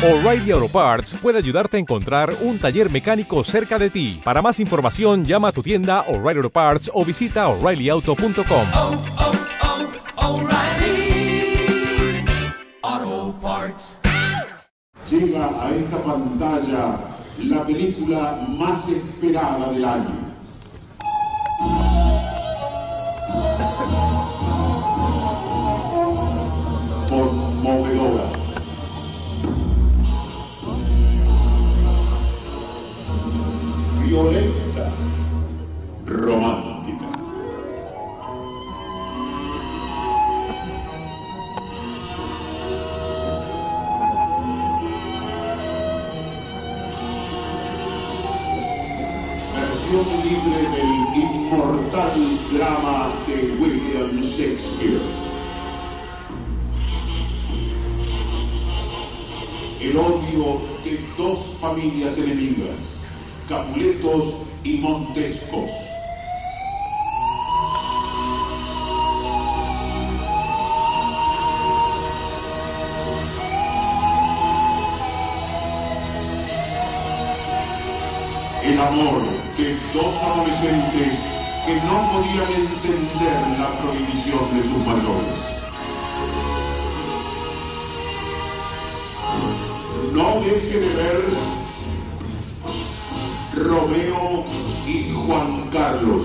O'Reilly Auto Parts puede ayudarte a encontrar un taller mecánico cerca de ti. Para más información, llama a tu tienda O'Reilly Auto Parts o visita oreillyauto.com. oh, oh, O'Reilly Auto Parts. llega a esta pantalla la película más esperada del año. Violenta. Romántica. versión libre del inmortal drama de William Shakespeare. El odio de dos familias enemigas, Capuletos y Montescos. el amor de dos adolescentes que no podían entender la prohibición de sus mayores. No deje de ver Romeo y Juan Carlos.